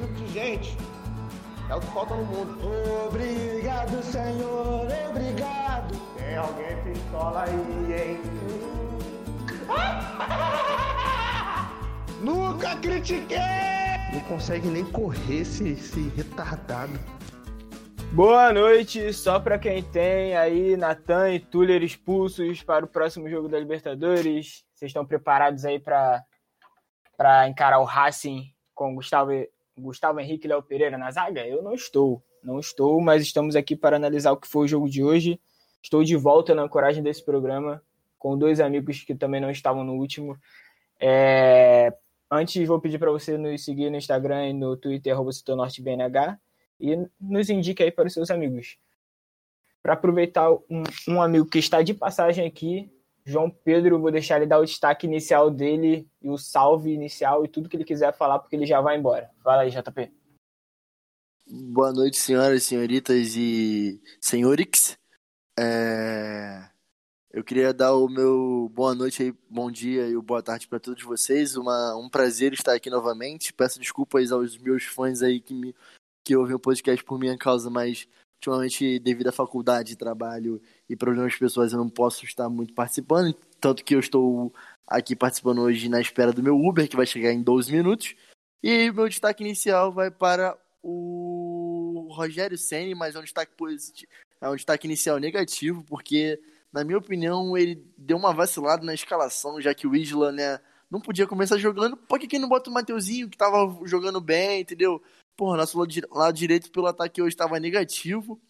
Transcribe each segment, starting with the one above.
tipo de gente é o que falta no mundo. Obrigado, Senhor, obrigado. Tem alguém pistola aí, hein? Nunca critiquei! Não consegue nem correr esse, esse retardado. Boa noite, só para quem tem aí Natan e Tuller expulsos para o próximo jogo da Libertadores. Vocês estão preparados aí para para encarar o Racing com Gustavo Gustavo Henrique e Léo Pereira na zaga? Eu não estou, não estou, mas estamos aqui para analisar o que foi o jogo de hoje. Estou de volta na coragem desse programa com dois amigos que também não estavam no último. É... Antes, vou pedir para você nos seguir no Instagram e no Twitter, arroba e nos indique aí para os seus amigos. Para aproveitar um, um, amigo que está de passagem aqui, João Pedro, vou deixar ele dar o destaque inicial dele e o salve inicial e tudo que ele quiser falar, porque ele já vai embora. Fala aí, JP. Boa noite, senhoras, senhoritas e senhorix. É... Eu queria dar o meu boa noite bom dia e boa tarde para todos vocês. Uma, um prazer estar aqui novamente. Peço desculpas aos meus fãs aí que me que ouvem o podcast por minha causa, mas ultimamente, devido à faculdade, trabalho e problemas pessoais, eu não posso estar muito participando. Tanto que eu estou aqui participando hoje na espera do meu Uber, que vai chegar em 12 minutos. E meu destaque inicial vai para o Rogério Senni, mas é um destaque positivo, é um destaque inicial negativo, porque, na minha opinião, ele deu uma vacilada na escalação, já que o Isla, né, não podia começar jogando. Por que, que não bota o Mateuzinho, que estava jogando bem, entendeu? Porra, nosso lado direito pelo ataque hoje estava negativo.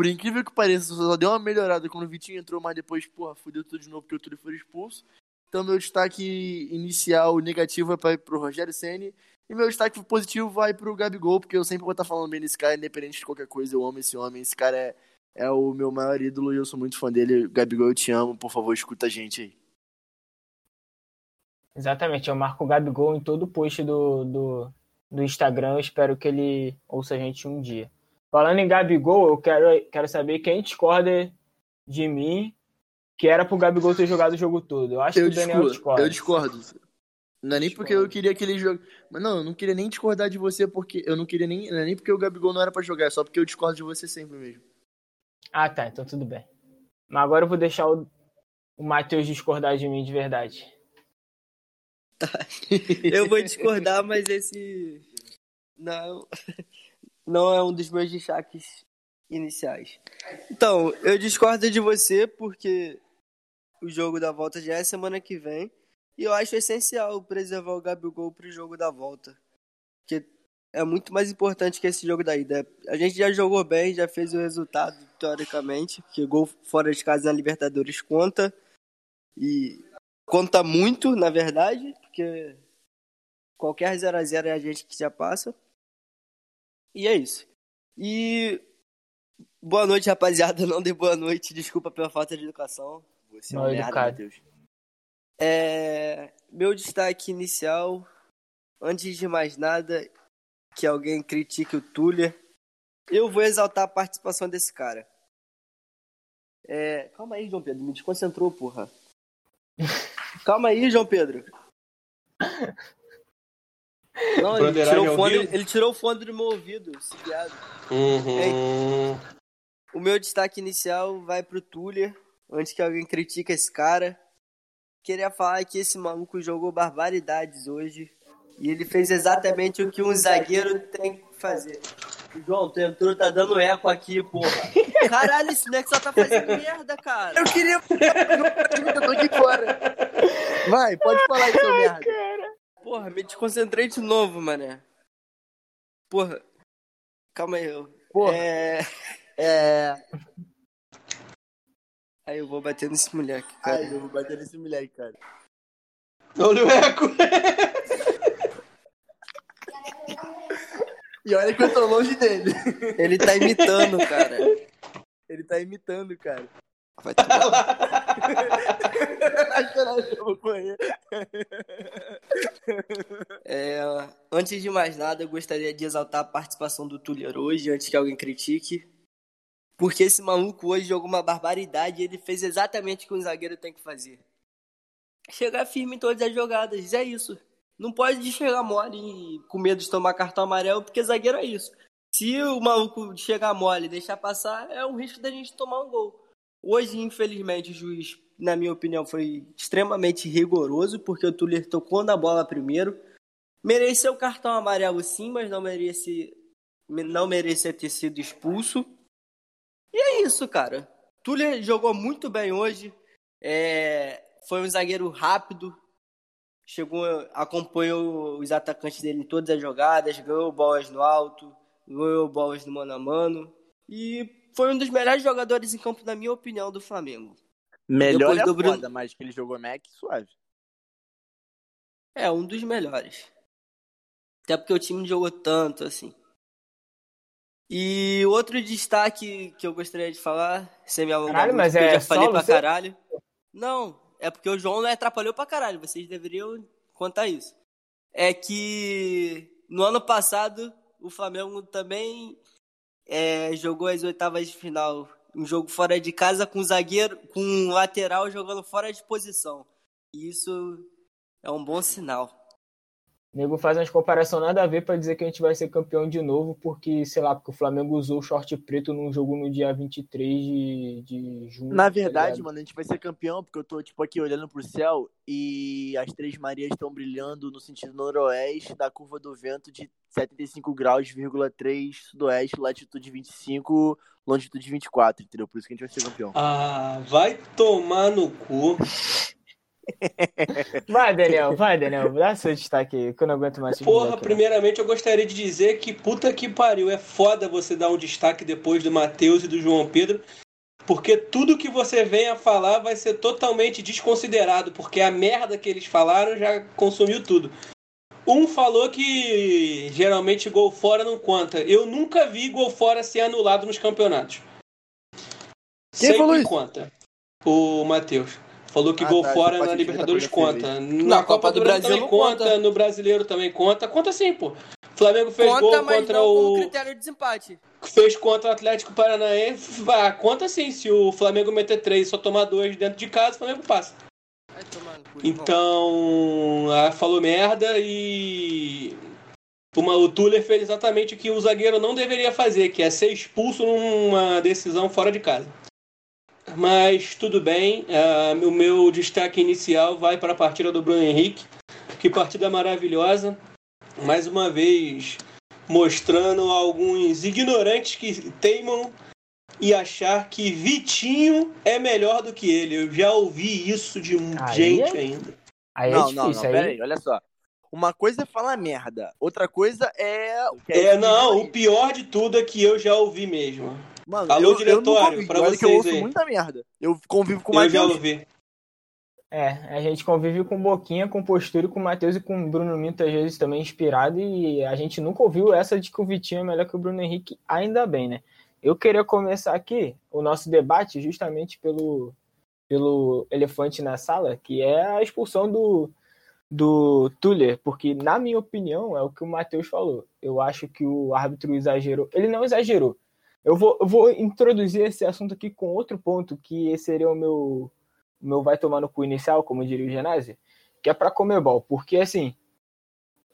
Por incrível que pareça, só deu uma melhorada quando o Vitinho entrou, mas depois, porra, fudeu tudo de novo porque o Túlio foi expulso. Então, meu destaque inicial negativo é para o Rogério Senni. E meu destaque positivo vai para o Gabigol, porque eu sempre vou estar falando bem desse cara, independente de qualquer coisa. Eu amo esse homem. Esse cara é, é o meu maior ídolo e eu sou muito fã dele. Gabigol, eu te amo. Por favor, escuta a gente aí. Exatamente, eu marco o Gabigol em todo post do, do, do Instagram. Eu espero que ele ouça a gente um dia. Falando em Gabigol, eu quero, quero saber quem discorda de mim que era pro Gabigol ter jogado o jogo todo. Eu acho eu que o Daniel discorda. Eu discordo. Não é nem porque eu queria que ele jogue. Mas não, eu não queria nem discordar de você porque eu não queria nem. Não é nem porque o Gabigol não era para jogar, é só porque eu discordo de você sempre mesmo. Ah, tá, então tudo bem. Mas agora eu vou deixar o, o Matheus discordar de mim de verdade. eu vou discordar, mas esse não, não é um dos meus destaques iniciais. Então, eu discordo de você porque o jogo da volta já é semana que vem e eu acho essencial preservar o Gabigol para o jogo da volta, porque é muito mais importante que esse jogo da ida. A gente já jogou bem, já fez o resultado teoricamente, que gol fora de casa na Libertadores conta e conta muito, na verdade, porque qualquer 0 a 0 é a gente que já passa. E é isso. E boa noite, rapaziada. Não dei boa noite, desculpa pela falta de educação. Você é um merda, Deus. É... Meu destaque inicial, antes de mais nada, que alguém critique o Tuller, eu vou exaltar a participação desse cara. É... Calma aí, João Pedro, me desconcentrou, porra. Calma aí, João Pedro. Não, ele tirou, o fone, ele tirou o fone do meu ouvido, esse viado. Uhum. O meu destaque inicial vai pro Tuller, antes que alguém critique esse cara. Queria falar que esse maluco jogou barbaridades hoje. E ele fez exatamente o que um zagueiro tem que fazer. João, tu entrou, tá dando eco aqui, porra. Caralho, esse Nex só tá fazendo merda, cara. Eu queria. eu tô aqui fora. Vai, pode falar aí, seu merda. Cara. Porra, me desconcentrei de novo, mané. Porra. Calma aí, eu. Porra. É. É. Aí eu vou bater nesse moleque, cara. Aí eu vou bater nesse moleque, cara. Olha o eco. e olha que eu tô longe dele. Ele tá imitando, cara. Ele tá imitando, cara. Vai tomar. é, antes de mais nada, eu gostaria de exaltar a participação do Tuller hoje, antes que alguém critique. Porque esse maluco hoje jogou uma barbaridade e ele fez exatamente o que um zagueiro tem que fazer. Chegar firme em todas as jogadas, é isso. não pode chegar mole e com medo de tomar cartão amarelo, porque zagueiro é isso. Se o maluco chegar mole e deixar passar, é um risco da gente tomar um gol. Hoje, infelizmente, o juiz, na minha opinião, foi extremamente rigoroso, porque o Tuller tocou na bola primeiro. Mereceu o cartão amarelo sim, mas não merece, não merecia ter sido expulso. E é isso, cara. Tuller jogou muito bem hoje. É, foi um zagueiro rápido. Chegou, acompanhou os atacantes dele em todas as jogadas, ganhou bolas no alto, ganhou bolas no mano a mano. E foi um dos melhores jogadores em campo, na minha opinião, do Flamengo. Melhor Depois é do Bruno- foda, mas que ele jogou Mac, suave. É, um dos melhores. Até porque o time não jogou tanto assim. E outro destaque que eu gostaria de falar, sem me alongar Caralho, mas porque eu é já falei pra você? caralho. Não, é porque o João atrapalhou pra caralho. Vocês deveriam contar isso. É que no ano passado o Flamengo também é, jogou as oitavas de final. Um jogo fora de casa com zagueiro, com lateral jogando fora de posição. E isso é um bom sinal. O nego faz umas comparações nada a ver pra dizer que a gente vai ser campeão de novo, porque, sei lá, porque o Flamengo usou o short preto num jogo no dia 23 de, de junho. Na tá verdade, ligado? mano, a gente vai ser campeão porque eu tô, tipo, aqui olhando pro céu e as Três Marias estão brilhando no sentido noroeste da curva do vento de 75 graus, vírgula 3, sudoeste, latitude 25, longitude 24, entendeu? Por isso que a gente vai ser campeão. Ah, vai tomar no cu. Vai, Daniel, vai, Daniel, dá seu destaque aí, que eu não aguento mais Porra, primeiramente eu gostaria de dizer que puta que pariu. É foda você dar um destaque depois do Matheus e do João Pedro. Porque tudo que você venha falar vai ser totalmente desconsiderado. Porque a merda que eles falaram já consumiu tudo. Um falou que geralmente gol fora não conta. Eu nunca vi gol fora ser anulado nos campeonatos. Quem Sempre falou isso? conta. O Matheus. Falou que Ah, gol tá, fora na parte Libertadores conta. Na, Copa, do Brasil, também não conta, conta. no Brasileiro também conta. Conta sim, pô. Flamengo fez Conta, gol mas contra o. critério de desempate. Fez contra o Atlético Paranaense. Ah, conta sim. Se o Flamengo meter três e só tomar dois dentro de casa, o Flamengo passa. Então, ah, falou merda e. Uma, o Tuller fez exatamente o que o zagueiro não deveria fazer, que é ser expulso numa decisão fora de casa. Mas tudo bem, ah, o meu destaque inicial vai para a partida do Bruno Henrique. Que partida maravilhosa. Mais uma vez mostrando alguns ignorantes que teimam e achar que Vitinho é melhor do que ele. Eu já ouvi isso de Aí gente é- ainda. Aí não, é não, difícil, não, pera aí... aí, olha só. Uma coisa é falar merda, outra coisa é... É, esse não, o pior de tudo é que eu já ouvi mesmo. Mano, Alô, eu, eu diretório, ouvi, pra olha que eu vocês ouço aí. muita merda. Eu convivo com o eu já Matheus. ouvi. É, a gente convive com Boquinha, com Postura, com o Matheus e com o Bruno Minto, às vezes também inspirado, e a gente nunca ouviu essa de que o Vitinho é melhor que o Bruno Henrique, ainda bem, né? Eu queria começar aqui o nosso debate justamente pelo, pelo elefante na sala, que é a expulsão do, do Tuller, porque, na minha opinião, é o que o Matheus falou. Eu acho que o árbitro exagerou. Ele não exagerou. Eu vou, eu vou introduzir esse assunto aqui com outro ponto, que seria o meu, o meu vai tomar no cu inicial, como diria o Genásio, que é pra Comebol. Porque, assim,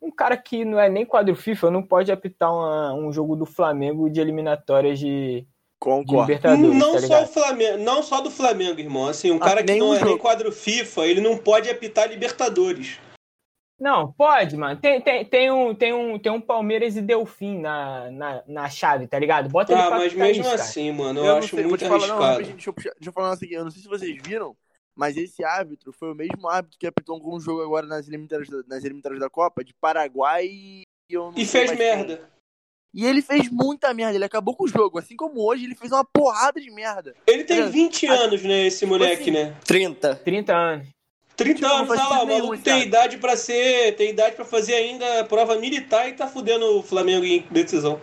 um cara que não é nem quadro FIFA não pode apitar uma- um jogo do Flamengo de eliminatórias de, Concordo. Libertadores, Não tá só, o? Flamengo, não só do Flamengo, irmão. Assim, um Ah, cara que não é nem quadro FIFA, ele não pode apitar Libertadores. Não, pode, mano. Tem, tem, tem, um, tem, um, tem um Palmeiras e Delfim na, na, na chave, tá ligado? Bota ele Ah, pra mas mesmo isso, cara. assim, mano, eu, Eu acho sei, muito te falar, não, arriscado. deixa eu, deixa eu falar um negócio aqui. Eu não sei se vocês viram, mas esse árbitro foi o mesmo árbitro que apitou algum jogo agora nas eliminatórias, da- nas eliminatórias da Copa, de Paraguai e. eu não E fez mais quem. merda. E ele fez muita merda, ele acabou com o jogo. Assim como hoje, ele fez uma porrada de merda. Ele tem É. 20 anos, né, esse moleque, assim, né? 30. 30 anos. 30 tipo, não anos, olha lá, o maluco tem cara. idade pra ser. Tem idade pra fazer ainda prova militar e tá fudendo o Flamengo em decisão.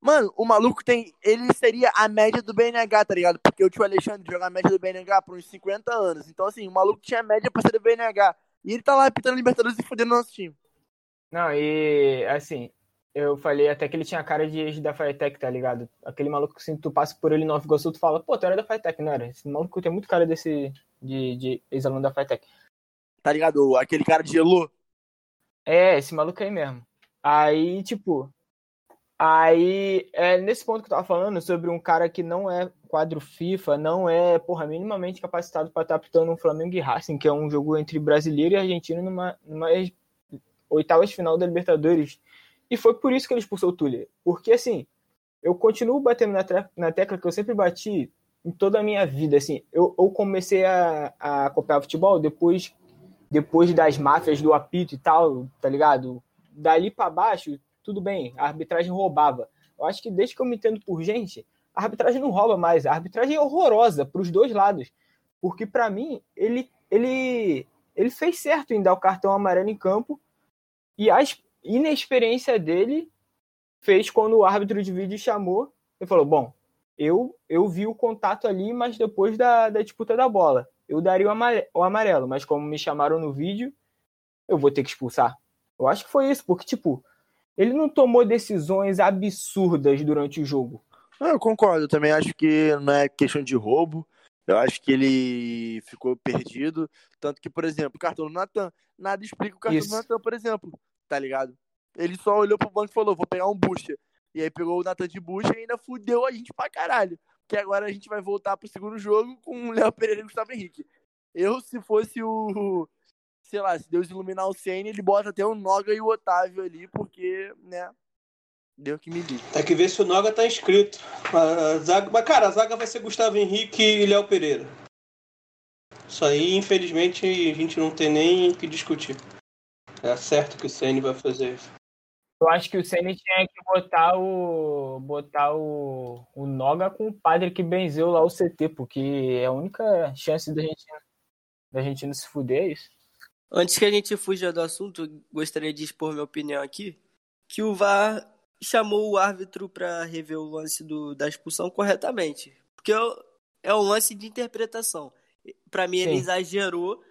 Mano, o maluco tem. Ele seria a média do BNH, tá ligado? Porque o tio Alexandre joga a média do BNH por uns 50 anos. Então, assim, o maluco tinha a média pra ser do BNH. E ele tá lá apitando Libertadores e fudendo nosso time. Não, e assim, eu falei até que ele tinha cara de ex da Firetech, tá ligado? Aquele maluco que se tu passa por ele no Nova Iguaçu, tu fala, pô, tu era da Firetech, não era? Esse maluco tem muito cara desse, de, de ex-aluno da Firetech. Tá ligado? Aquele cara de Elo. É, esse maluco aí mesmo. Aí, tipo. Aí, é nesse ponto que eu tava falando sobre um cara que não é quadro FIFA, não é, porra, minimamente capacitado para estar apitando um Flamengo e Racing, que é um jogo entre brasileiro e argentino numa, numa oitavas final da Libertadores. E foi por isso que ele expulsou o Tuller. Porque, assim, eu continuo batendo na, na tecla que eu sempre bati em toda a minha vida, assim. Eu, eu comecei a, a acompanhar futebol depois, depois das máfias do apito e tal, tá ligado? Dali para baixo, tudo bem, a arbitragem roubava. Eu acho que desde que eu me entendo por gente, a arbitragem não rouba mais. A arbitragem é horrorosa para os dois lados. Porque, para mim, ele, ele, ele fez certo em dar o cartão amarelo em campo e a inexperiência dele fez quando o árbitro de vídeo chamou. Ele falou: Bom, eu, eu vi o contato ali, mas depois da, da disputa da bola. Eu daria o amarelo, mas como me chamaram no vídeo, eu vou ter que expulsar. Eu acho que foi isso, porque, tipo, ele não tomou decisões absurdas durante o jogo. Eu concordo, eu também acho que não é questão de roubo. Eu acho que ele ficou perdido. Tanto que, por exemplo, o cartão do Natan, nada explica o cartão Isso. do Natan, por exemplo. Tá ligado? Ele só olhou pro banco e falou: vou pegar um bucha. E aí pegou o Natan de bucha e ainda fudeu a gente pra caralho. Que agora a gente vai voltar pro segundo jogo com o Léo Pereira e o Gustavo Henrique. Eu, se fosse o. Sei lá, se Deus iluminar o Senna, ele bota até o Noga e o Otávio ali, porque, né? Deu que me diz. Tem que ver se o Noga tá inscrito. Mas, cara, a zaga vai ser Gustavo Henrique e Léo Pereira. Isso aí, infelizmente, a gente não tem nem o que discutir. É certo que o Ceni vai fazer isso. Eu acho que o Ceni tinha que botar o botar o, o Noga com o padre que benzeu lá o CT, porque é a única chance da gente da gente não se fuder é isso. Antes que a gente fuja do assunto, gostaria de expor minha opinião aqui, que o VAR chamou o árbitro para rever o lance do, da expulsão corretamente. Porque é um lance de interpretação. Para mim, Sim. ele exagerou,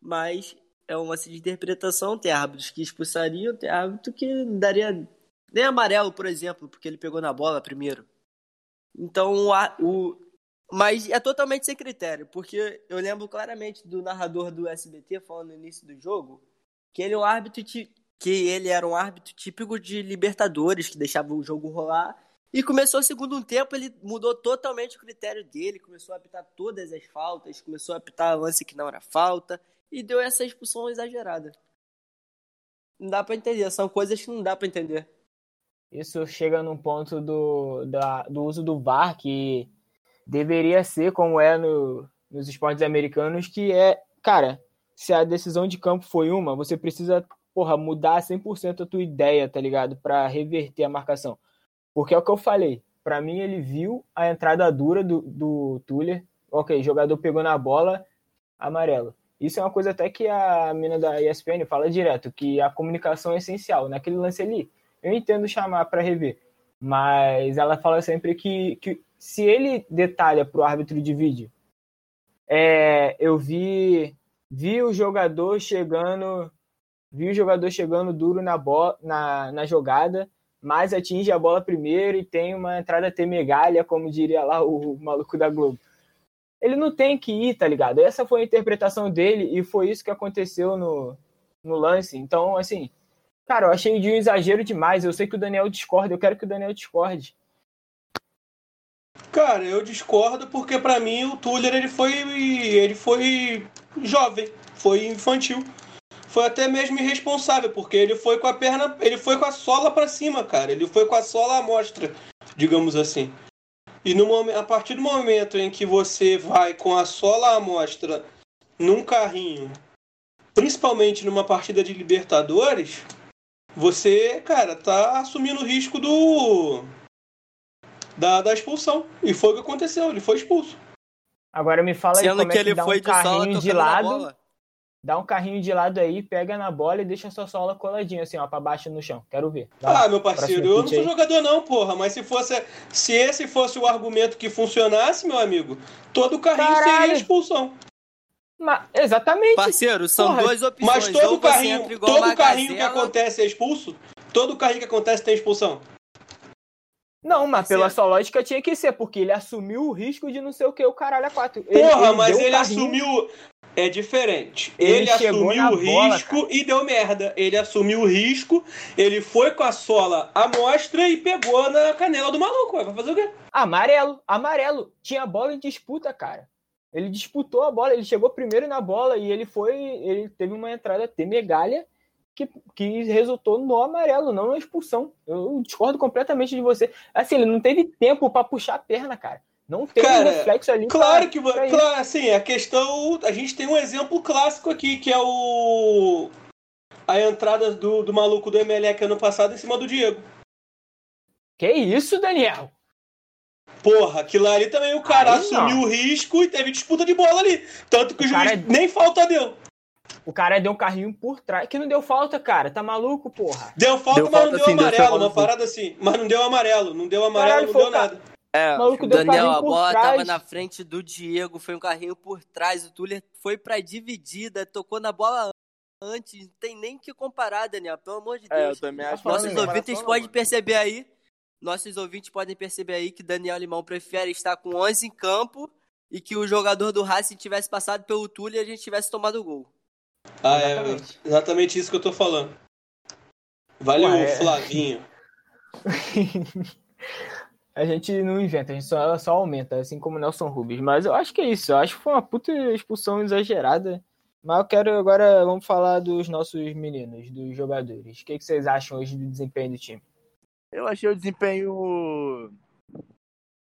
mas é um lance de interpretação. Tem árbitros que expulsariam, tem árbitro que daria nem amarelo, por exemplo, porque ele pegou na bola primeiro. Então, o, mas é totalmente sem critério, porque eu lembro claramente do narrador do SBT falando no início do jogo que ele é um árbitro que ele era um árbitro típico de Libertadores, que deixava o jogo rolar. E começou o segundo tempo, ele mudou totalmente o critério dele, começou a apitar todas as faltas, começou a apitar lance que não era falta, e deu essa expulsão exagerada. Não dá para entender, são coisas que não dá para entender. Isso chega num ponto do, da, do uso do VAR, que deveria ser como é no, nos esportes americanos, que é, cara, se a decisão de campo foi uma, você precisa porra, mudar 100% a tua ideia, tá ligado? Para reverter a marcação. Porque é o que eu falei. Para mim, ele viu a entrada dura do, do Tuller. Ok, jogador pegou na bola, amarelo. Isso é uma coisa até que a mina da ESPN fala direto, que a comunicação é essencial. Naquele lance ali, eu entendo chamar para rever, mas ela fala sempre que, que se ele detalha para o árbitro de vídeo, é, eu vi, vi o jogador chegando viu o jogador chegando duro na, bola, na, na jogada, mas atinge a bola primeiro e tem uma entrada temegalha, como diria lá o maluco da Globo. Ele não tem que ir, tá ligado? Essa foi a interpretação dele e foi isso que aconteceu no, no lance. Então, assim, cara, eu achei de um exagero demais. Eu sei que o Daniel discorda, eu quero que o Daniel discorde. Cara, eu discordo porque para mim o Tuller ele foi ele foi jovem, foi infantil foi até mesmo irresponsável, porque ele foi com a perna, ele foi com a sola para cima, cara. Ele foi com a sola à mostra, digamos assim. E no, a partir do momento em que você vai com a sola à mostra num carrinho, principalmente numa partida de Libertadores, você, cara, tá assumindo o risco do da, da expulsão. E foi o que aconteceu, ele foi expulso. Agora me fala aí Sendo como que é que ele dá foi um carrinho de, de lado dá um carrinho de lado aí, pega na bola e deixa sua sola coladinha, assim, ó, pra baixo no chão. Quero ver. Vai ah, meu parceiro, eu não sou aí. jogador não, porra, mas se fosse, se esse fosse o argumento que funcionasse, meu amigo, todo carrinho Caralho. seria expulsão. Mas, exatamente. Parceiro, são porra. duas opções. Mas todo carrinho, todo carrinho que acontece é expulso? Todo carrinho que acontece tem expulsão? Não, mas pela sua lógica tinha que ser, porque ele assumiu o risco de não sei o que, o caralho a quatro. Porra, mas deu um ele carrinho- assumiu. É diferente. Ele Ele, assumiu o bola, risco e deu merda. Ele assumiu o risco, ele foi com a sola à mostra e pegou na canela do maluco. Vai fazer o quê? Amarelo, amarelo. Tinha bola em disputa, cara. Ele disputou a bola, ele chegou primeiro na bola e ele foi. Ele teve uma entrada temegalha que, que resultou no amarelo, não na expulsão. Eu discordo completamente de você. Assim, ele não teve tempo pra puxar a perna, cara. Não teve Cara, reflexo ali. Claro pra- que pra claro, assim, a questão. A gente tem um exemplo clássico aqui, que é o. A entrada do, do maluco do Emelec ano passado em cima do Diego. Que isso, Daniel? Porra, aquilo ali também o cara Aí assumiu não. o risco e teve disputa de bola ali. Tanto que o, O juiz cara é- nem falta deu. O cara deu um carrinho por trás. Que não deu falta, cara. Tá maluco, porra? Deu falta, Deu mas falta não deu sim, deu amarelo. falta Uma sim. parada assim. Mas não deu amarelo. Não deu amarelo, Caralho, não foi deu o ca- nada. É, O maluco deu Daniel, carrinho a por bola trás. tava na frente do Diego, foi um carrinho por trás, o Tuller foi pra dividida, tocou na bola antes, não tem nem que comparar, Daniel, pelo amor de É, eu Deus. também acho que falando Nossos ouvintes não, podem mano. perceber aí, nossos ouvintes podem perceber aí que Daniel Limão prefere estar com 11 em campo e que o jogador do Racing tivesse passado pelo Tuller e a gente tivesse tomado o gol. Ah, é Exatamente. exatamente isso que eu tô falando. Valeu, Ué, é. Flavinho. A gente não inventa, a gente só, só aumenta, assim como o Nelson Rubens. Mas eu acho que é isso. Eu acho que foi uma puta expulsão exagerada. Mas eu quero agora, vamos falar dos nossos meninos, dos jogadores. O que, que vocês acham hoje do desempenho do time? Eu achei o desempenho.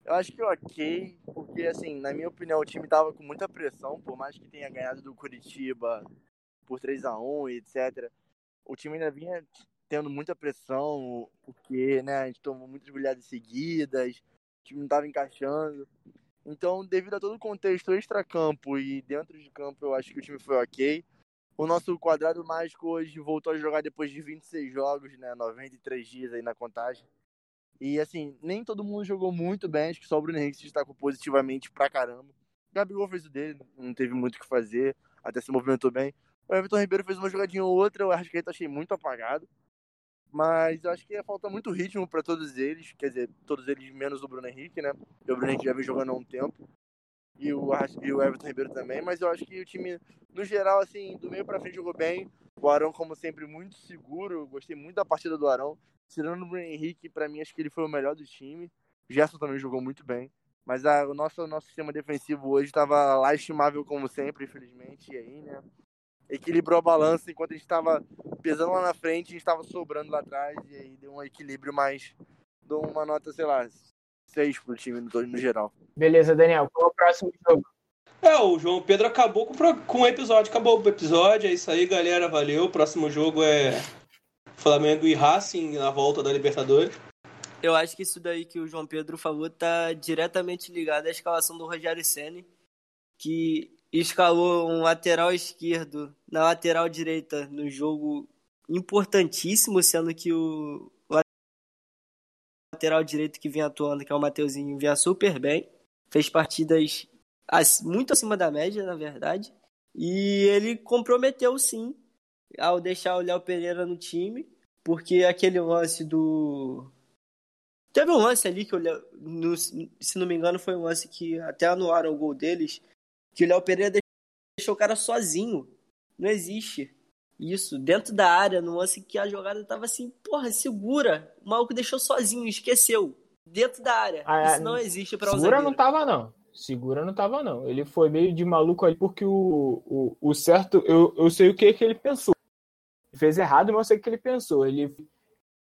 Eu acho que ok, porque assim, na minha opinião, o time tava com muita pressão, por mais que tenha ganhado do Curitiba por 3 a 1 e etc. O time ainda vinha tendo muita pressão, porque né, a gente tomou muitas goleadas seguidas, o time não tava encaixando. Então, devido a todo o contexto extra-campo e dentro de campo, eu acho que o time foi ok. O nosso quadrado mágico hoje voltou a jogar depois de 26 jogos, né? 93 dias aí na contagem. E assim, nem todo mundo jogou muito bem, acho que só o Bruno Henrique se destacou positivamente pra caramba. O Gabigol fez o dele, não teve muito o que fazer, até se movimentou bem. O Everton Ribeiro fez uma jogadinha ou outra, acho que ele achei muito apagado. Mas eu acho que falta muito ritmo pra todos eles, quer dizer, todos eles menos o Bruno Henrique, né? O Bruno Henrique já vem jogando há um tempo. E o, e o Everton Ribeiro também, mas eu acho que o time, no geral, assim, do meio pra frente jogou bem. O Arão, como sempre, muito seguro. Eu Gostei muito da partida do Arão. Tirando o Bruno Henrique, pra mim, acho que ele foi o melhor do time. O Gerson também jogou muito bem. Mas a, o nosso, nosso sistema defensivo hoje estava lastimável, como sempre, infelizmente. E aí, né? Equilibrou a balança enquanto a gente estava pesando lá na frente, a gente estava sobrando lá atrás. E aí deu um equilíbrio mais. Dou uma nota, sei lá, 6 pro time no, no geral. Beleza, Daniel, qual é o próximo jogo? É, o João Pedro acabou com, com o episódio. Acabou o episódio. É isso aí, galera. Valeu. O próximo jogo é Flamengo e Racing na volta da Libertadores. Eu acho que isso daí que o João Pedro falou tá diretamente ligado à escalação do Rogério Ceni, que escalou um lateral esquerdo na lateral direita no jogo importantíssimo, sendo que o lateral direito que vinha atuando, que é o Mateuzinho, vinha super bem, fez partidas muito acima da média, na verdade, e ele comprometeu sim ao deixar o Léo Pereira no time, porque aquele lance do Teve um lance ali que o Léo, no- se não me engano, foi um lance que até anularam o gol deles, que o Léo Pereira deixou o cara sozinho. Não existe isso. Dentro da área, no lance que a jogada tava assim, porra, segura. O maluco deixou sozinho, esqueceu. Dentro da área. Ah, isso não existe pra um Segura não tava, não. Segura não tava, não. Ele foi meio de maluco aí porque o, o, o certo. Eu, eu sei o que, que ele pensou. Ele fez errado, mas eu sei o que ele pensou. Ele,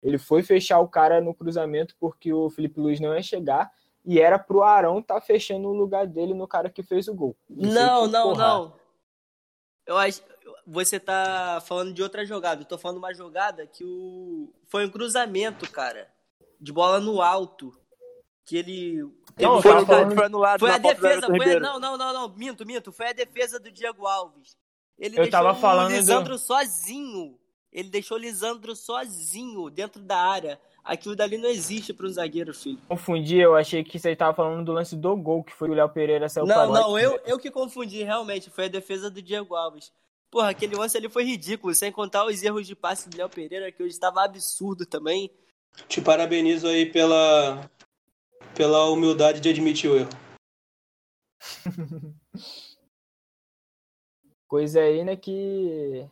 ele foi fechar o cara no cruzamento porque o Felipe Luiz não ia chegar. E era pro Arão tá fechando o lugar dele no cara que fez o gol. Isso Não, não, porra. não. Eu acho. Você tá falando de outra jogada. Eu tô falando uma jogada que o. Foi um cruzamento, cara. De bola no alto. Que ele. Não, Foi, falando- foi anulado Foi a do defesa, foi a... Não, não, não, não, minto, minto. Foi a defesa do Diego Alves. Ele Eu deixou tava falando o do- Lisandro sozinho. Ele deixou o Lisandro sozinho dentro da área. Aquilo dali não existe para um zagueiro, filho. Confundi, eu achei que você tava falando do lance do gol, que foi o Léo Pereira saiu Não, não, eu, eu que confundi, realmente. Foi a defesa do Diego Alves. Porra, aquele lance ali foi ridículo, sem contar os erros de passe do Léo Pereira, que hoje estava absurdo também. Te parabenizo aí pela, pela humildade de admitir o erro. Coisa aí, né, que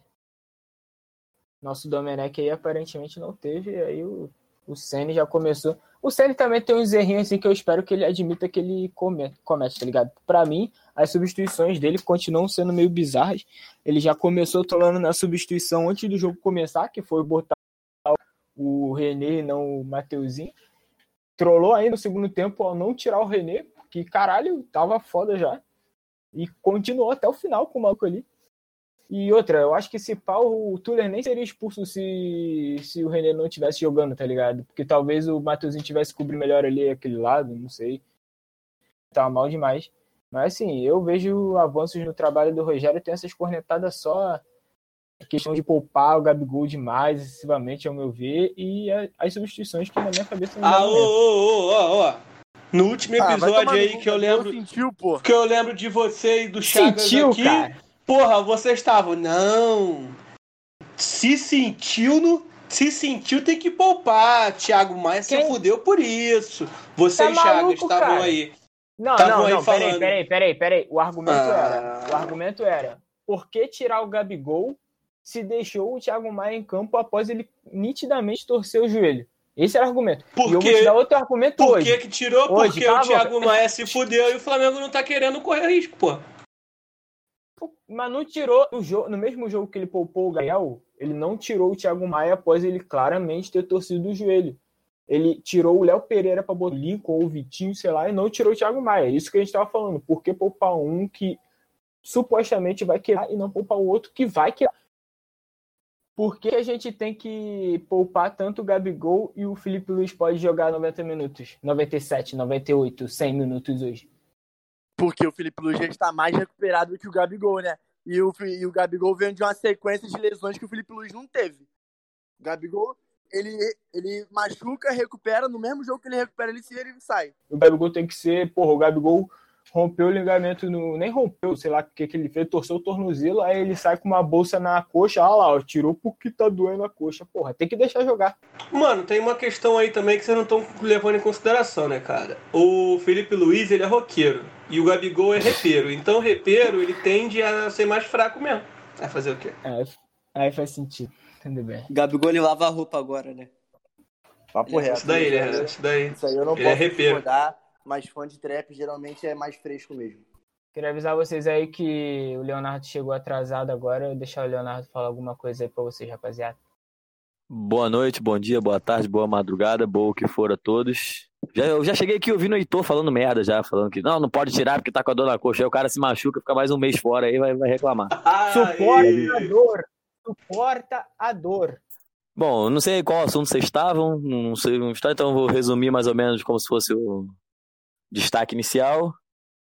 nosso Domenech aí aparentemente não teve, aí o, o Senna já começou. O Senna também tem uns errinhos assim que eu espero que ele admita que ele comete, tá ligado? Pra mim, as substituições dele continuam sendo meio bizarras. Ele já começou trolando na substituição antes do jogo começar, que foi botar o René e não o Mateuzinho. Trollou aí no segundo tempo ao não tirar o René, que caralho, tava foda já. E continuou até o final com o Malco ali. E outra, eu acho que se pau, o Tuller nem seria expulso se, se o René não estivesse jogando, tá ligado? Porque talvez o Matheusinho tivesse cobrir melhor ali aquele lado, não sei. Tava mal demais. Mas assim, eu vejo avanços no trabalho do Rogério, tem essas cornetadas só questão de poupar o Gabigol demais, excessivamente, ao meu ver, e as substituições que na minha cabeça não Ah, ô, ô, ô, ó, ó. No último Ah, episódio no aí que eu lembro. sentiu, pô. Que eu lembro de você e do Chagas Sentiu, aqui. cara. Porra, vocês estavam. Não. Se sentiu no. Se sentiu, tem que poupar. Thiago Maia se Quem? fudeu por isso. Vocês, Tá maluco, estavam aí. Não, Tavam não, aí não, peraí, falando. peraí, peraí, peraí. O argumento Ah. era, o argumento era, por que tirar o Gabigol se deixou o Thiago Maia em campo após ele nitidamente torcer o joelho? Esse era o argumento. Por eu vou quê? te dar outro argumento Por hoje. que que tirou? Hoje, Porque o. Thiago Maia se fudeu e o Flamengo não tá querendo correr risco, pô. Mas não tirou no, jogo, no mesmo jogo que ele poupou o Gael, ele não tirou o Thiago Maia após ele claramente ter torcido o joelho. Ele tirou o Léo Pereira para botar o Lincoln ou o Vitinho, sei lá, e não tirou o Thiago Maia. Isso que a gente tava falando. Por que poupar um que supostamente vai quebrar e não poupar o outro que vai quebrar? Por que a gente tem que poupar tanto o Gabigol e o Felipe Luiz pode jogar 90 minutos? 97, 98, 100 minutos hoje? Porque o Felipe Luiz já está mais recuperado que o Gabigol, né? E o, e o Gabigol vem de uma sequência de lesões que o Felipe Luiz não teve. O Gabigol, ele, ele machuca, recupera, no mesmo jogo que ele recupera, ele, se- ele sai. O Gabigol tem que ser, porra, o Gabigol rompeu o ligamento no. Nem rompeu, sei lá o que, que ele fez, torceu o tornozelo, aí ele sai com uma bolsa na coxa, olha lá, ó, tirou porque tá doendo a coxa. Porra, tem que deixar jogar. Mano, tem uma questão aí também que vocês não estão levando em consideração, né, cara? O Felipe Luiz, ele é roqueiro. E o Gabigol é repeiro. Então o repeiro, ele tende a ser mais fraco mesmo. Vai fazer o quê? Aí, aí faz sentido. Tudo bem. Gabigol ele lava a roupa agora, né? Papo reto. Isso daí, né? Isso daí. Isso aí eu não Ele é posso repeiro. discordar, mas fã de trap geralmente é mais fresco mesmo. Queria avisar vocês aí que o Leonardo chegou atrasado agora. Deixar o Leonardo falar alguma coisa aí pra vocês, rapaziada. Boa noite, bom dia, boa tarde, boa madrugada, boa o que for a todos. Já, eu já cheguei aqui ouvindo o Heitor falando merda já, falando que não, não pode tirar porque tá com a dor na coxa. Aí o cara se machuca, fica mais um mês fora aí vai, vai reclamar. Suporta a dor. Suporta a dor. Bom, eu não sei qual assunto vocês estavam, não sei onde está, então eu vou resumir mais ou menos como se fosse o destaque inicial.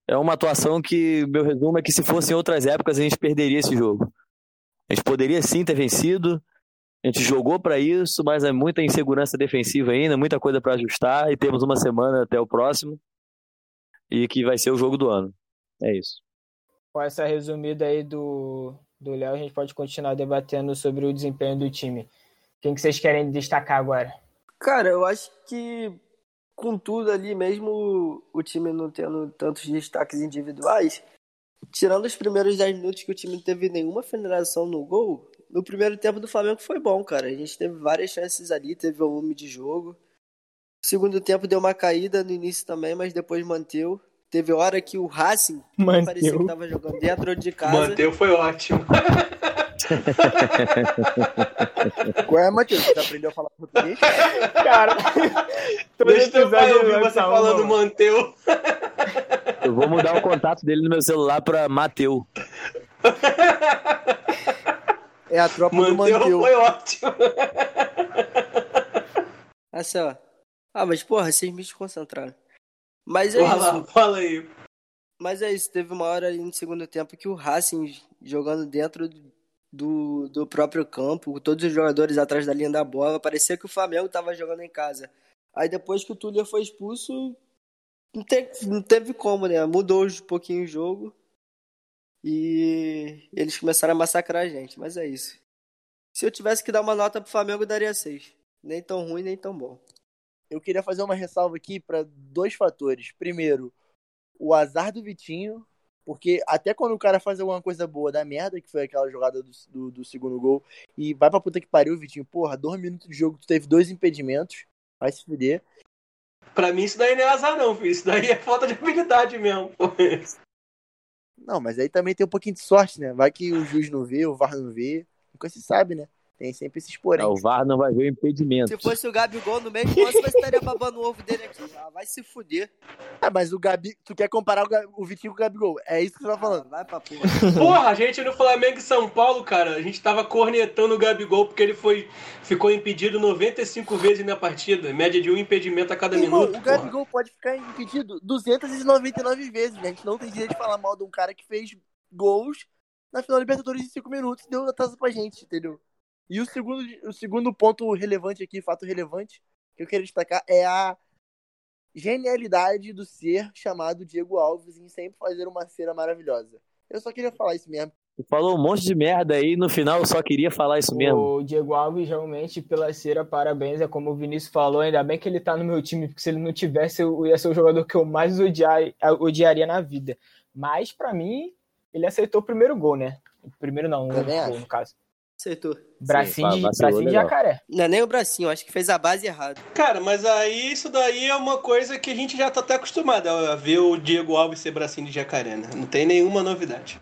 É uma atuação que, meu resumo é que se fosse em outras épocas a gente perderia esse jogo. A gente poderia sim ter vencido, a gente jogou para isso, mas é muita insegurança defensiva ainda, muita coisa para ajustar e temos uma semana até o próximo e que vai ser o jogo do ano. É isso. Com essa resumida aí do do Léo, a gente pode continuar debatendo sobre o desempenho do time. Quem que vocês querem destacar agora? Cara, eu acho que com tudo ali, mesmo o time não tendo tantos destaques individuais, tirando os primeiros 10 minutos que o time não teve nenhuma finalização no gol, no primeiro tempo do Flamengo foi bom, cara. A gente teve várias chances ali, teve volume de jogo. Segundo tempo deu uma caída no início também, mas depois manteu. Teve hora que o Racing parecia que Manteu. tava jogando dentro de casa. Manteu foi ótimo. Qual é, Matheus? Você aprendeu a falar português? Cara, Deixa eu episódio ouvir você falando mano. manteu. Eu vou mudar o contato dele no meu celular para Mateu. É a tropa do Manteu Manteu. foi ótimo. Assim, ó. Ah, mas porra, vocês me desconcentraram. Mas é isso. lá, fala aí. Mas é isso, teve uma hora ali no segundo tempo que o Racing jogando dentro do, do próprio campo, todos os jogadores atrás da linha da bola, parecia que o Flamengo tava jogando em casa. Aí depois que o Túlio foi expulso, não teve, não teve como, né? Mudou um pouquinho o jogo e eles começaram a massacrar a gente, mas é isso. Se eu tivesse que dar uma nota pro Flamengo, daria seis. Nem tão ruim, nem tão bom. Eu queria fazer uma ressalva aqui para dois fatores. Primeiro, o azar do Vitinho, porque até quando o cara faz alguma coisa boa da merda, que foi aquela jogada do, do, do segundo gol, e vai pra puta que pariu, Vitinho, porra, dois minutos de jogo, tu teve dois impedimentos, vai se fuder. Pra mim isso daí não é azar não, filho. Isso daí é falta de habilidade mesmo. Não, mas aí também tem um pouquinho de sorte, né? Vai que o juiz não vê, o VAR não vê, nunca se sabe, né? Tem sempre esses porém. É, o VAR não vai ver o impedimento. Se fosse o Gabigol no mesmo lance, você estaria babando o ovo dele aqui já. Vai se fuder. Ah, mas o Gabi, tu quer comparar o, Ga- o Vitinho com o Gabigol, é isso que você tá falando. Vai pra porra. Porra, a gente no Flamengo e São Paulo, cara, a gente tava cornetando o Gabigol porque ele foi, ficou impedido 95 vezes na partida, média de um impedimento a cada Irmão, minuto. o porra. Gabigol pode ficar impedido 299 vezes, né? A gente não tem direito de falar mal de um cara que fez gols na final da Libertadores em 5 minutos e deu a taça pra gente, entendeu? E o segundo, o segundo ponto relevante aqui, fato relevante, que eu queria destacar é a genialidade do ser chamado Diego Alves em sempre fazer uma cera maravilhosa. Eu só queria falar isso mesmo. Tu falou um monte de merda aí, no final eu só queria falar isso mesmo. O Diego Alves, realmente, pela cera, parabéns. É como o Vinícius falou, ainda bem que ele tá no meu time, porque se ele não tivesse, eu ia ser o jogador que eu mais odiar, odiaria na vida. Mas, pra mim, ele aceitou o primeiro gol, né? O primeiro não, o gol, no caso. Acertou. Bracinho, Sim, de, bracinho de jacaré. Não é nem o bracinho, acho que fez a base errada. Cara, mas aí isso daí é uma coisa que a gente já tá até acostumado a ver o Diego Alves ser bracinho de jacaré, né? Não tem nenhuma novidade.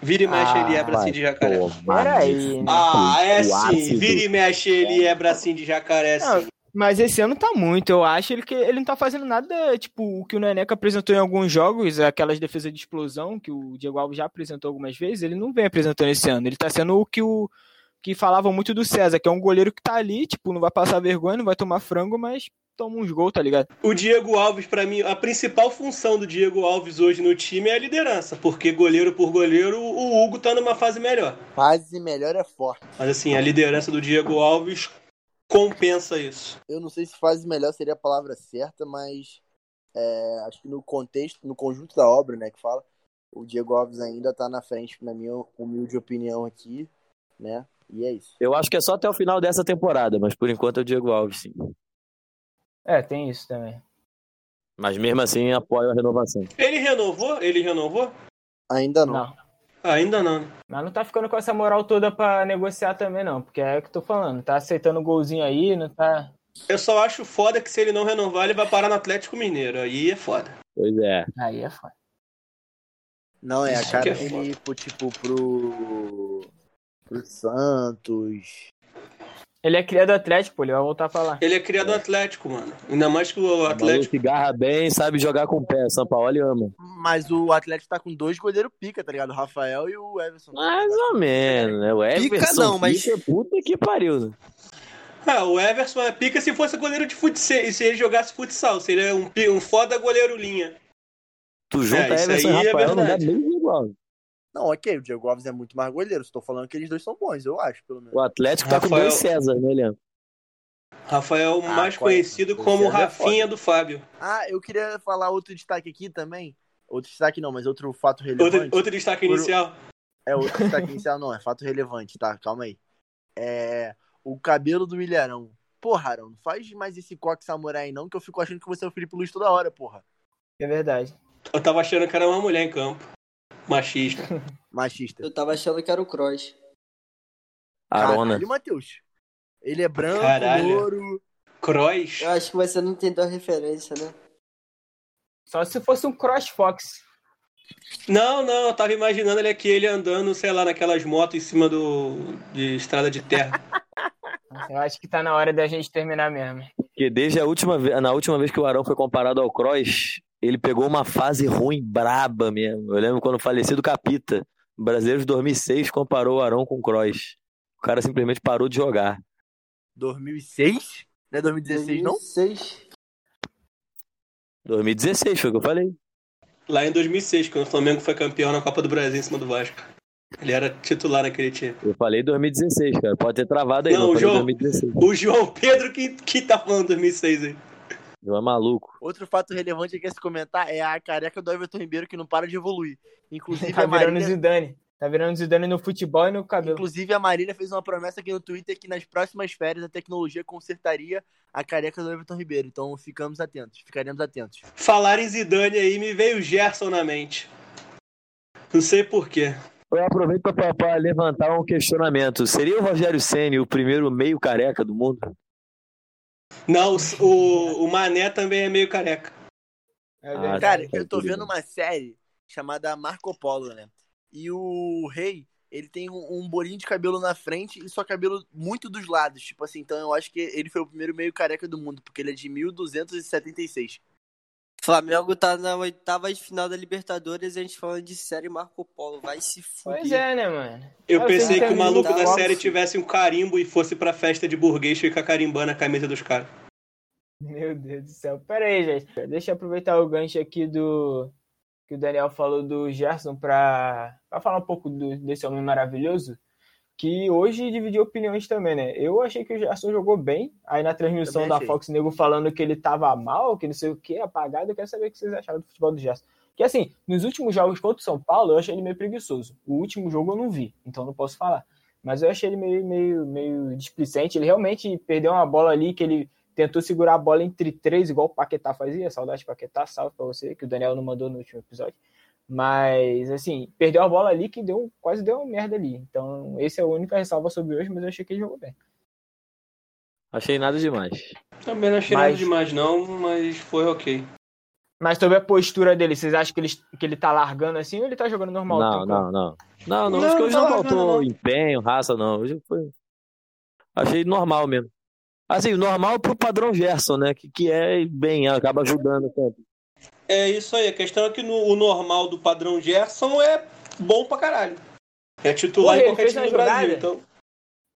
Vira e mexe, Ah, ele é bracinho de jacaré. Peraí, né? Ah, é sim. Vira e mexe, ele é bracinho de jacaré, Não, sim. Mas esse ano tá muito. Eu acho ele que ele não tá fazendo nada, tipo, o que o Neneca apresentou em alguns jogos, aquelas defesas de explosão que o Diego Alves já apresentou algumas vezes, ele não vem apresentando esse ano. Ele tá sendo o que o que falavam muito do César, que é um goleiro que tá ali, tipo, não vai passar vergonha, não vai tomar frango, mas toma uns gols, tá ligado? O Diego Alves, pra mim, a principal função do Diego Alves hoje no time é a liderança, porque goleiro por goleiro, o Hugo tá numa fase melhor. Fase melhor é forte. Mas assim, a liderança do Diego Alves compensa isso. Eu não sei se fase melhor seria a palavra certa, mas é, acho que no contexto, no conjunto da obra, né, que fala, o Diego Alves ainda tá na frente, na minha humilde opinião aqui, né? E é isso. Eu acho que é só até o final dessa temporada, mas por enquanto é o Diego Alves, sim. É, tem isso também. Mas mesmo assim apoio a renovação. Ele renovou? Ele renovou? Ainda não. Não. Ainda não. Mas não tá ficando com essa moral toda pra negociar também, não. Porque é o que eu tô falando. Tá aceitando golzinho aí, não tá. Eu só acho foda que se ele não renovar, ele vai parar no Atlético Mineiro. Aí é foda. Pois é. Aí é foda. Não, é a Isso cara que é dele, pro, tipo, pro. pro Santos. Ele é criado do Atlético, pô, ele vai voltar pra lá. Ele é criado no Atlético, mano. Ainda mais que o Atlético. que garra bem, sabe jogar com o pé. São Paulo ama. Mas o Atlético tá com dois goleiros pica, tá ligado? O Rafael e o Everson. Mais ou menos, né? O Pica Everson não, mas- pica, puta que pariu. né? Ah, o Everson é pica se fosse goleiro de futsal. Se ele jogasse futsal, seria um, um foda goleiro linha. Tu junta isso Everson aí e é Rafael, não dá verdade. mesmo igual. Não, ok, o Diego Alves é muito mais goleiro. Só tô falando que eles dois são bons, eu acho, pelo menos. O Atlético tá com Rafael- dois César no elenco. Rafael, Ah, mais é? conhecido como César é Rafinha foda. do Fábio. Ah, eu queria falar outro destaque aqui também. Outro destaque não, mas outro fato Outro, relevante. outro destaque Por- inicial. É outro destaque inicial, não, é fato relevante, tá? Calma aí. É. O cabelo do Ilharão. Porra, Arão, não faz mais esse coque samurai não, que eu fico achando que você é o Felipe Luiz toda hora, porra. É verdade. Eu tava achando que era uma mulher em campo. Machista. Machista. Eu tava achando que era o Cross. Arona. Caralho, Matheus. Ele é branco, Caralho. louro. Cross. Eu acho que você não entendeu a referência, né? Só se fosse um CrossFox. Não, não, eu tava imaginando ele aqui, ele andando, sei lá, naquelas motos em cima do. de estrada de terra. Eu acho que tá na hora da gente terminar mesmo. Porque desde a última vez, na última vez que o Arão foi comparado ao Kroos, ele pegou uma fase ruim braba mesmo. Eu lembro quando o falecido Capita, o Brasileiro de 2006, comparou o Arão com o Kroos. O cara simplesmente parou de jogar. 2006? Não é 2016, não? 2006. 2016 foi o que eu falei. Lá em 2006, quando o Flamengo foi campeão na Copa do Brasil em cima do Vasco. Ele era titular naquele time. Eu falei 2016, cara. Pode ter travado aí, Não, não, falei João. 2016. O João Pedro que, que tá falando 2006 aí. João é maluco. Outro fato relevante aqui a se comentar é a careca do Everton Ribeiro que não para de evoluir. Inclusive Tá a virando Marília, Zidane. Tá virando Zidane no futebol e no cabelo. Inclusive, a Marília fez uma promessa aqui no Twitter que nas próximas férias a tecnologia consertaria a careca do Everton Ribeiro. Então ficamos atentos, ficaremos atentos. Falar em Zidane aí, me veio o Gerson na mente. Não sei porquê. Eu aproveito para levantar um questionamento. Seria o Rogério Ceni o primeiro meio careca do mundo? Não, o, o Mané também é meio careca. É Ah. Cara, tá eu tô vendo uma série chamada Marco Polo, né? E o rei, ele tem um, um bolinho de cabelo na frente e só cabelo muito dos lados. Tipo assim, então eu acho que ele foi o primeiro meio careca do mundo, porque ele é de 1276. Flamengo tá na oitava de final da Libertadores e a gente falando de série Marco Polo. Vai se fuder. Pois é, né, mano? Eu Ah, pensei que o maluco da série tivesse um carimbo e fosse pra festa de burguês ficar carimbando a camisa dos caras. Meu Deus do céu. Pera aí, gente. Deixa eu aproveitar o gancho aqui do que o Daniel falou do Gerson pra, pra falar um pouco do- desse homem maravilhoso. Que hoje dividiu opiniões também, né? Eu achei que o Gerson jogou bem. Aí na transmissão da. Fox Nego falando que ele tava mal, que não sei o que, apagado. Eu quero saber o que vocês acharam do futebol do Gerson. Que assim, nos últimos jogos contra o São Paulo, eu achei ele meio preguiçoso. O último jogo eu não vi, então não posso falar. Mas eu achei ele meio, meio, meio displicente. Ele realmente perdeu uma bola ali que ele tentou segurar a bola entre três, igual o Paquetá fazia. Saudade Paquetá, salve pra você, que o Daniel não mandou no último episódio. Mas, assim, perdeu a bola ali que deu, quase deu uma merda ali. Então, esse é a única ressalva sobre hoje, mas eu achei que ele jogou bem. Achei nada demais. Também não achei Mas- nada demais, não, mas foi ok. Mas sobre a postura dele, vocês acham que ele, que ele tá largando assim ou ele tá jogando normal? Não, não, não. Não, não, Não, acho que hoje não não tá faltou não. empenho, raça, não. Hoje foi. Achei normal mesmo. Assim, normal pro padrão Gerson, né? Que, que é bem, acaba ajudando sempre. É isso aí, a questão é que no, o normal do padrão Gerson é bom pra caralho. É titular Porra, em ele qualquer fez time do uma Brasil, jogada? então.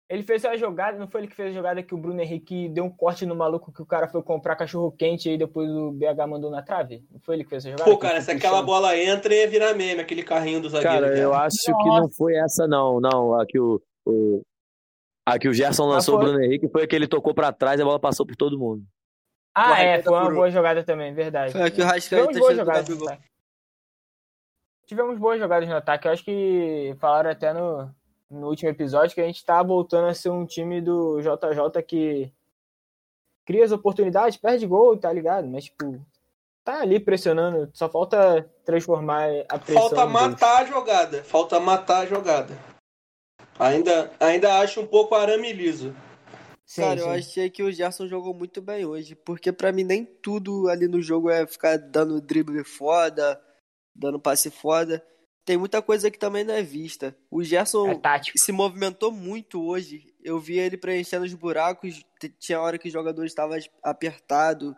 Ele fez a jogada, não foi ele que fez a jogada que o Bruno Henrique deu um corte no maluco que o cara foi comprar cachorro quente e aí depois o BH mandou na trave? Não foi ele que fez essa jogada? Pô, cara, se aquela bola entra, ia virar meme, aquele carrinho do zagueiro. Cara, eu acho que não foi essa, não. Não, a que o. o... A que o Gerson lançou o foi- Bruno Henrique foi a que ele tocou pra trás e a bola passou por todo mundo. Ah, é, foi uma furou. boa jogada também, verdade. Foi aqui o Rascaeta Tivemos boas jogadas no ataque. Tivemos boas jogadas no ataque. Eu acho que falaram até no, no último episódio que a gente tá voltando a ser um time do JJ que cria as oportunidades, perde gol, tá ligado? Mas, tipo, tá ali pressionando. Só falta transformar a pressão. Falta matar a jogada. Falta matar a jogada. Ainda, ainda acho um pouco arame liso. Sim, Cara, eu sim. achei que o Gerson jogou muito bem hoje, porque pra mim nem tudo ali no jogo é ficar dando drible foda, dando passe foda. Tem muita coisa que também não é vista. O Gerson É se movimentou muito hoje. Eu vi ele preenchendo os buracos. Tinha hora que os jogadores estavam apertado,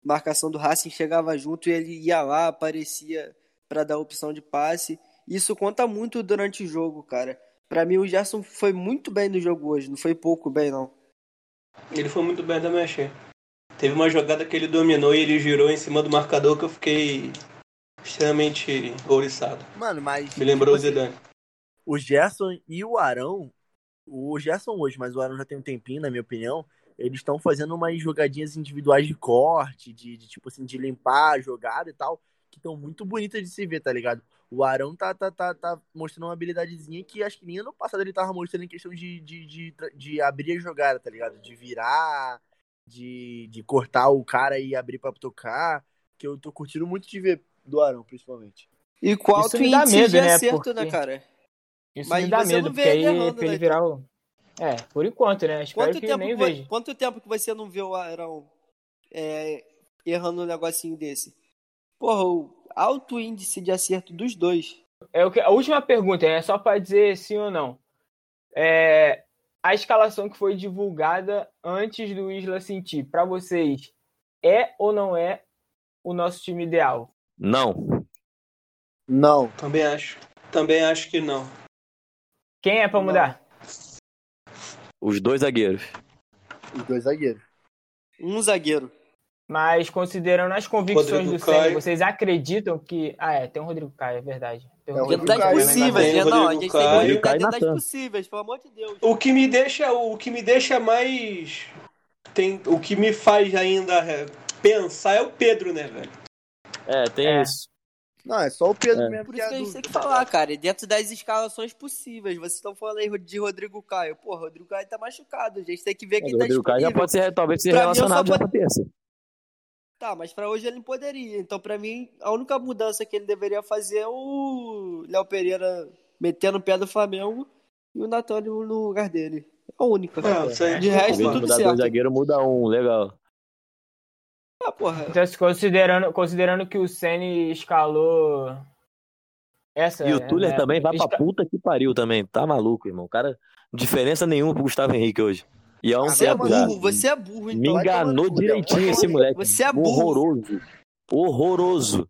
marcação do Racing chegava junto e ele ia lá, aparecia pra dar opção de passe. Isso conta muito durante o jogo, cara. Pra mim o Gerson foi muito bem no jogo hoje, não foi pouco bem não. Ele foi muito bem também, achei. Teve uma jogada que ele dominou e ele girou em cima do marcador que eu fiquei extremamente ouriçado. Mano, mas. Me lembrou o tipo assim, Zidane. o Gerson e o Arão, o Gerson hoje, mas o Arão já tem um tempinho, na minha opinião, eles estão fazendo umas jogadinhas individuais de corte, de, de, tipo assim, de limpar a jogada e tal, que estão muito bonitas de se ver, tá ligado? O Arão tá, tá, tá, tá mostrando uma habilidadezinha que acho que nem ano passado ele tava mostrando em questão de, de, de, de abrir a jogada, tá ligado? De virar, de, de cortar o cara e abrir pra tocar, que eu tô curtindo muito de ver do Arão, principalmente. E com Isso me dá medo, de né, acerto, né, porque- cara? Isso Mas me dá você medo, não vê porque ele aí errando, pra ele né, virar o. É, por enquanto, né? Espero Quanto que tempo, nem vo- veja. quanto tempo que você não vê o Arão é, errando um negocinho desse? Porra, o alto índice de acerto dos dois. É o que, a última pergunta, é só para dizer sim ou não. É, a escalação que foi divulgada antes do Isla sentir, para vocês, é ou não é o nosso time ideal? Não. Não. Também acho. Também acho que não. Quem é para mudar? Os dois zagueiros. Os dois zagueiros. Um zagueiro. Mas considerando as convicções Rodrigo do Senna, Caio. vocês acreditam que. Ah, é, tem o Rodrigo Caio, é verdade. Tem É o Dentro Rodrigo Caio, né, possíveis, Tem né? Não, a Rodrigo gente tem que Caio. acreditar Caio dentro das possíveis, pelo amor de Deus. O que me deixa, o que me deixa mais tem, o que me faz ainda é, pensar é o Pedro, né, velho? É, tem É. isso. Não, é só o Pedro É. mesmo Por isso é que a a gente tem que falar, cara. Dentro das escalações possíveis. Vocês estão falando aí de Rodrigo Caio. Pô, Rodrigo Caio tá machucado. A gente tem que ver quem tá Rodrigo Caio já pode ser, talvez, ser Pra mim, relacionado já vou- pra terça. Tá, mas pra hoje ele não poderia. Então, pra mim, a única mudança que ele deveria fazer é o Léo Pereira metendo o pé do Flamengo e o Natânio no lugar dele. É a única. Aí. De resto, tudo mudar dois certo. zagueiros, muda um. Legal. Ah, porra. Então, considerando, considerando que o Ceni escalou. Essa, E o Tuller né, também vai pra esca- puta que pariu também. Tá maluco, irmão. Cara, diferença nenhuma pro Gustavo Henrique hoje. E há um Você é burro, você é burro, Me então. no enganou direitinho esse moleque. Você é burro. Horroroso. Horroroso.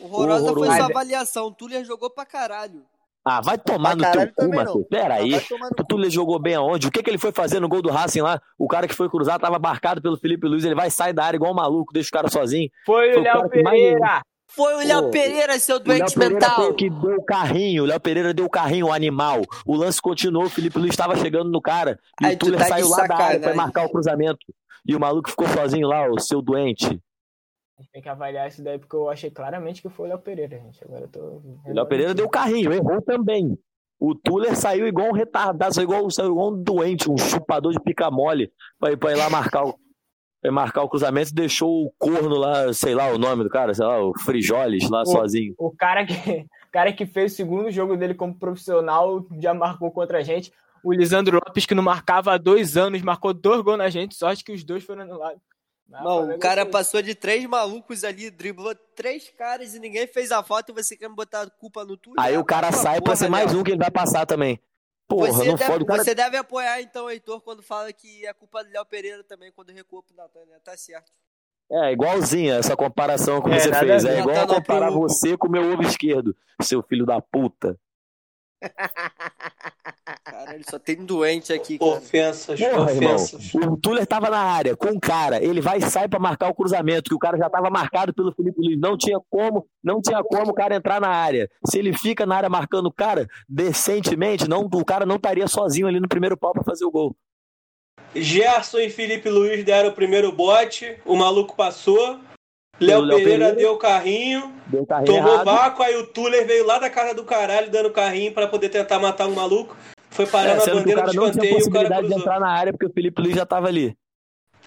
Horrorosa foi Horroroso. sua avaliação. O Tuller jogou pra caralho. Ah, vai tomar Pra no teu cu, não. Matheus. Pera Ah, aí. O Tuller jogou bem aonde? O que, que ele foi fazer no gol do Racing lá? O cara que foi cruzar tava marcado pelo Felipe Luiz. Ele vai sair da área igual um maluco, deixa o cara sozinho. Foi Foi o Léo que mais Pereira! Foi o Léo Pereira, seu O Léo doente Pereira foi mental. o que deu o carrinho. O Léo Pereira deu o carrinho, o animal. O lance continuou. O Felipe Luiz estava chegando no cara. E Aí o tu Tuller tá saiu lá da área, foi sacanagem. marcar o cruzamento. E o maluco ficou sozinho lá, o seu doente. Tem que avaliar isso daí, porque eu achei claramente que foi o Léo Pereira, gente. Agora eu tô. O Léo Pereira deu o carrinho, errou também. O Tuller saiu igual um retardado, saiu igual, saiu igual um doente, um chupador de pica mole, pra ir, pra ir lá marcar o, marcar o cruzamento e deixou o corno lá, sei lá o nome do cara, sei lá, o Frijoles lá O- sozinho. O cara que, o cara que fez o segundo jogo dele como profissional já marcou contra a gente. O Lisandro Lopes, que não marcava há dois anos, marcou dois gols na gente, sorte que os dois foram anulados. Não, Flamengo o cara passou de três malucos ali, driblou três caras e ninguém fez a falta e você quer me botar a culpa no Tuller? Aí o cara Ah, sai pra ser mais um que ele vai passar também. Porra, Você, não deve, fode cara. você deve apoiar então o Heitor quando fala que é culpa do Léo Pereira também, quando recua pro Natan, né? Tá certo. É, igualzinho essa comparação que É, você fez. a. É igual comparar cu. você com o meu ovo esquerdo, seu filho da puta. Caralho, só tem doente aqui, cara. Ofensas, Porra, irmão. ofensas. O Tuller tava na área com o cara, ele vai e sai pra marcar o cruzamento, que o cara já tava marcado pelo Felipe Luiz. Não tinha como, não tinha como o cara entrar na área. Se ele fica na área marcando o cara decentemente, não, o cara não estaria sozinho ali no primeiro pau pra fazer o gol. Gerson e Felipe Luiz deram o primeiro bote, o maluco passou. Léo Pereira, Pereira. deu o carrinho, Deu o carrinho tomou errado. vácuo, aí o Tuller veio lá da casa do caralho dando carrinho pra poder tentar matar um maluco. Foi parar É, na bandeira do não tinha escanteio e o cara possibilidade de cruzou. entrar na área porque o Felipe Luiz já tava ali.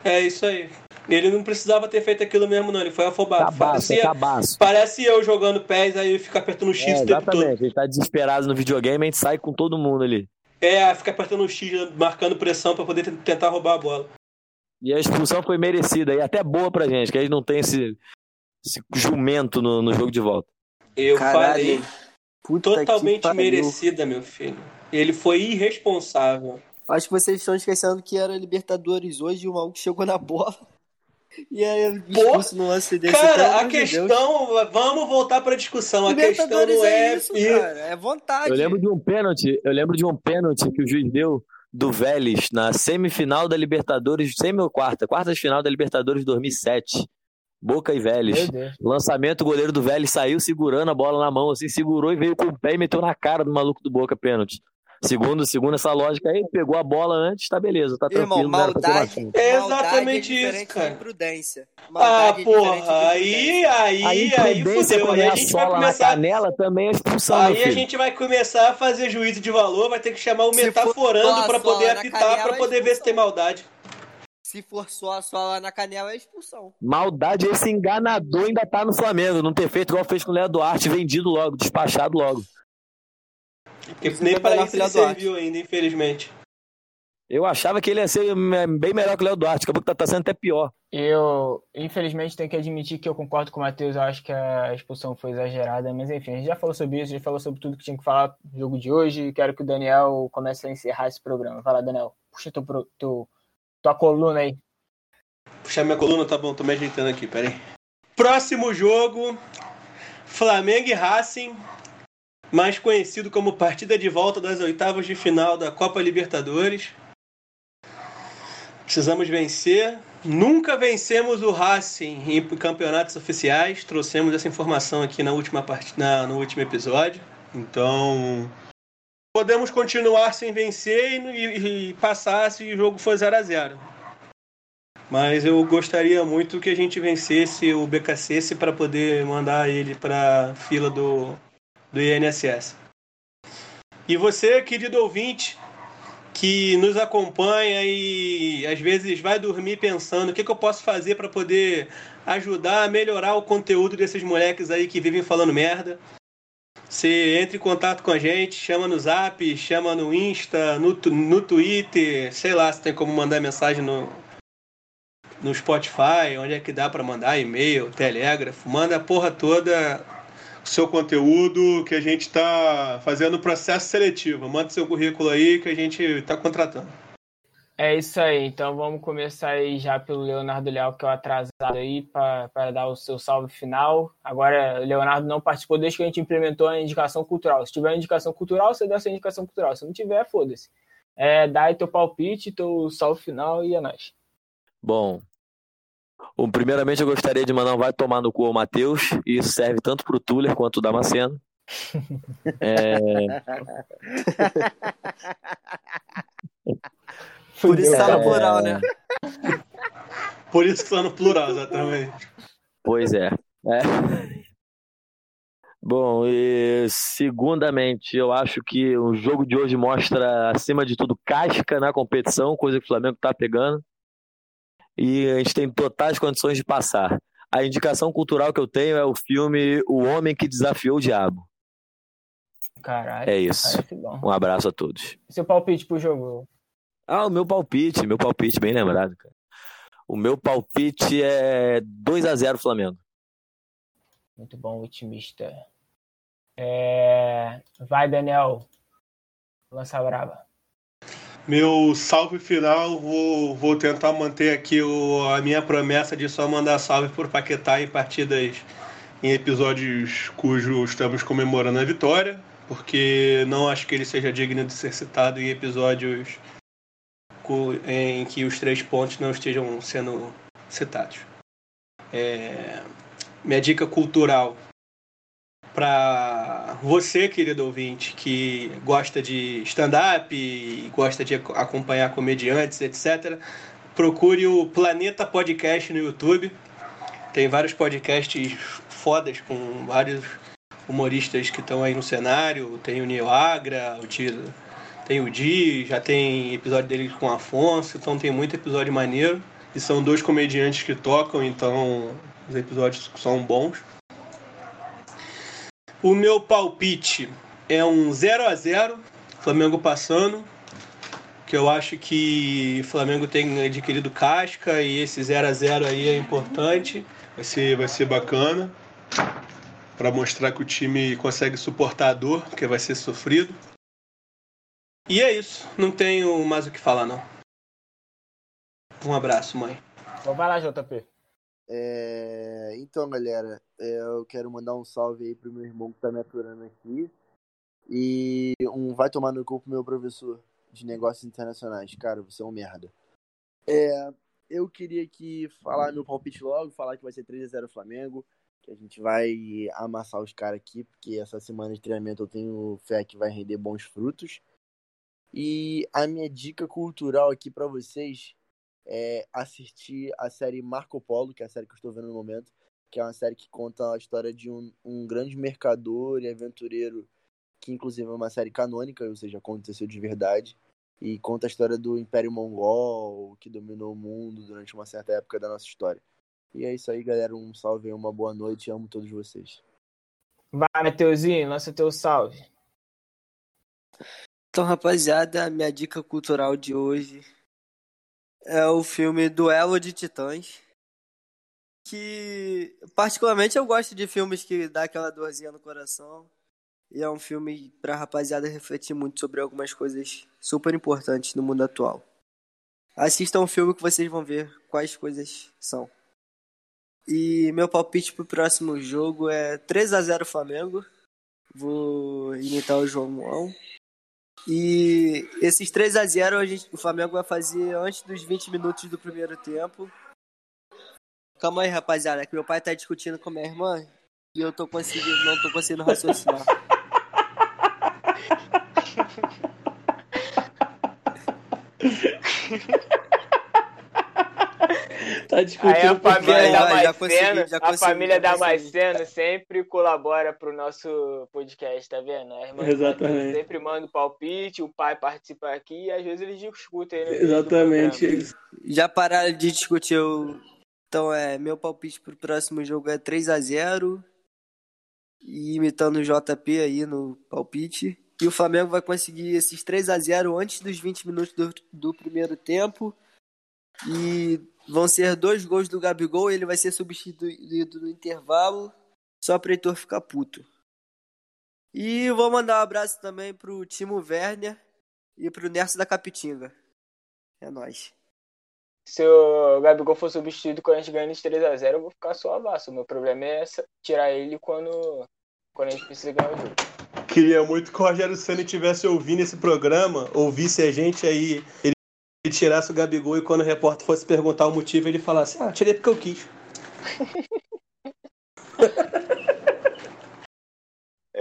É isso aí. Ele não precisava ter feito aquilo mesmo, não. Ele foi afobado. Cabaço, é Parecia, cabaço. parece eu jogando pés, aí fica apertando o X É, o tempo todo. exatamente, a gente tá desesperado no videogame, a gente sai com todo mundo ali. É, fica apertando o X, marcando pressão pra poder tentar roubar a bola. E a expulsão foi merecida e até boa pra gente, que a gente não tem esse, esse jumento no, no jogo de volta. Eu Caralho. falei, totalmente merecida, meu filho. Ele foi irresponsável. Acho que vocês estão esquecendo que era Libertadores hoje e o maluco chegou na bola. E aí, expulso no lance desse. Cara, a Deus. questão, vamos voltar pra discussão. A questão não é, é isso, cara. É vontade. Eu lembro de um pênalti, eu lembro de um pênalti que o juiz deu do Vélez na semifinal da Libertadores, semi ou quarta, quarta de final da Libertadores 2007. Boca e Vélez. Lançamento, o goleiro do Vélez saiu segurando a bola na mão, assim, segurou e veio com o pé e meteu na cara do maluco do Boca pênalti. Segundo, segundo essa lógica aí, pegou a bola antes, tá beleza, tá Irmão, tranquilo, não era pra ter maldade. É maldade exatamente é isso, diferente cara. Ah, Maldade é diferente porra, aí, aí, A aí, imprudência fudeu. Aí é a a gente vai começar. canela também é expulsão, Aí a gente vai começar a fazer juízo de valor, vai ter que chamar o Se for metaforando só a pra poder apitar, canela, pra é poder ver se tem expulsão. maldade. Se for só a sola na canela, é expulsão. Maldade, esse enganador ainda tá no Flamengo, não ter feito igual fez com o Léo Duarte, vendido logo, despachado logo. Porque nem para isso ele serviu ainda, infelizmente. Eu achava que ele ia ser bem melhor que o Léo Duarte, acabou que tá, tá sendo até pior. Eu, infelizmente, tenho que admitir que eu concordo com o Matheus. Eu acho que a expulsão foi exagerada. Mas, enfim, a gente já falou sobre isso, já falou sobre tudo que tinha que falar no jogo de hoje. Quero que o Daniel comece a encerrar esse programa. Vai lá, Daniel. Puxa teu, teu, tua coluna aí. Puxar minha coluna, tá bom, tô me ajeitando aqui, peraí. Próximo jogo: Flamengo e Racing, mais conhecido como partida de volta das oitavas de final da Copa Libertadores. Precisamos vencer. Nunca vencemos o Racing em campeonatos oficiais. Trouxemos essa informação aqui na última part... na, no último episódio. Então, podemos continuar sem vencer e, e- e passar se o jogo for 0 a 0 Mas eu gostaria muito que a gente vencesse o BKC para poder mandar ele para fila do, do INSS. E você, querido ouvinte, que nos acompanha e às vezes vai dormir pensando o que, que eu posso fazer para poder ajudar a melhorar o conteúdo desses moleques aí que vivem falando merda. Você entra em contato com a gente, chama no Zap, chama no Insta, no, no Twitter, sei lá se tem como mandar mensagem no, no Spotify, onde é que dá para mandar e-mail, telégrafo, manda a porra toda seu conteúdo que a gente está fazendo processo seletivo. Manda seu currículo aí que a gente está contratando. É isso aí, então vamos começar aí já pelo Leonardo Leal, que é o atrasado aí, para dar o seu salve final. Agora, Leonardo não participou desde que a gente implementou a indicação cultural. Se tiver indicação cultural, você dá a sua indicação cultural. Se não tiver, foda-se. É, dá aí teu palpite, teu salve final e é nóis. Bom, o, primeiramente eu gostaria de mandar um vai tomar no cu ao Matheus, e isso serve tanto pro Tuller quanto o Damasceno. é... Por isso tá no plural, né? Por isso que tá no plural, exatamente. Pois é. é. Bom, e segundamente, eu acho que o jogo de hoje mostra, acima de tudo, casca na competição, coisa que o Flamengo tá pegando. E a gente tem totais condições de passar. A indicação cultural que eu tenho é o filme O Homem que Desafiou o Diabo. Caralho. É isso. Um abraço a todos. Seu palpite pro jogo? Ah, o meu palpite, meu palpite, bem lembrado, cara. O meu palpite é 2 a 0 Flamengo. Muito bom, otimista. É... Vai, Daniel. Lança brava. Meu salve final, vou, vou tentar manter aqui o, a minha promessa de só mandar salve por Paquetá em partidas, em episódios cujos estamos comemorando a vitória, porque não acho que ele seja digno de ser citado em episódios em que os três pontos não estejam sendo citados. É, minha dica cultural para você, querido ouvinte, que gosta de stand-up e gosta de acompanhar comediantes, etc., procure o Planeta Podcast no YouTube. Tem vários podcasts fodas com vários humoristas que estão aí no cenário. Tem o Neo Agra, o Tiro tem o Di, já tem episódio dele com o Afonso, então tem muito episódio maneiro. E são dois comediantes que tocam, então os episódios são bons. O meu palpite é um 0 a 0 Flamengo passando. Que eu acho que o Flamengo tem adquirido casca e esse 0 a 0 aí é importante. Vai ser, vai ser bacana para mostrar que o time consegue suportar a dor, porque vai ser sofrido. E é isso. Não tenho mais o que falar, não. Um abraço, mãe. Vai lá, JP. É... Então, galera, é, eu quero mandar um salve aí pro meu irmão que tá me aturando aqui. E um vai tomar no cu pro meu professor de negócios internacionais. Cara, você é um merda. É, eu queria que falar meu palpite logo, falar que vai ser 3x0 Flamengo, que a gente vai amassar os caras aqui, porque essa semana de treinamento eu tenho fé que vai render bons frutos. E a minha dica cultural aqui para vocês é assistir a série Marco Polo, que é a série que eu estou vendo no momento, que é uma série que conta a história de um, um grande mercador e aventureiro, que inclusive é uma série canônica, ou seja, aconteceu de verdade, e conta a história do Império Mongol, que dominou o mundo durante uma certa época da nossa história. E é isso aí, galera. Um salve uma boa noite. Amo todos vocês. Vai, Mateuzinho, lança teu salve. Então, rapaziada, minha dica cultural de hoje é o filme Duelo de Titãs. Que, particularmente, eu gosto de filmes que dá aquela dorzinha no coração. E é um filme pra rapaziada refletir muito sobre algumas coisas super importantes no mundo atual. Assistam o filme que vocês vão ver quais coisas são. E meu palpite pro próximo jogo é 3 a 0 Flamengo. Vou imitar o João. E esses 3 a 0 a gente, o Flamengo vai fazer antes dos 20 minutos do primeiro tempo. Calma aí, rapaziada, que meu pai tá discutindo com minha irmã e eu tô conseguindo, não tô conseguindo raciocinar. Tá Aí discutindo a por família da já a família da. Maiceno sempre colabora pro nosso podcast, tá vendo? A irmã Exatamente. Sempre manda o palpite, o pai participa aqui e às vezes eles discutem, né? Exatamente. Já pararam de discutir o. Então é, meu palpite pro próximo jogo é 3 a 0 E imitando o JP aí no palpite. E o Flamengo vai conseguir esses 3 a 0 antes dos 20 minutos do, do primeiro tempo. E vão ser dois gols do Gabigol. Ele vai ser substituído no intervalo. Só para Heitor ficar puto. E vou mandar um abraço também pro Timo Werner e pro Nerso da Capitinga. É nóis. Se o Gabigol for substituído quando a gente ganha de 3x0, eu vou ficar suavaço. O meu problema é essa- tirar ele quando, quando a gente precisa ganhar o jogo. Queria muito que o Rogério Senna estivesse ouvindo esse programa, ouvisse a gente aí, ele tirasse o Gabigol e quando o repórter fosse perguntar o motivo, ele falasse, ah, tirei porque eu quis.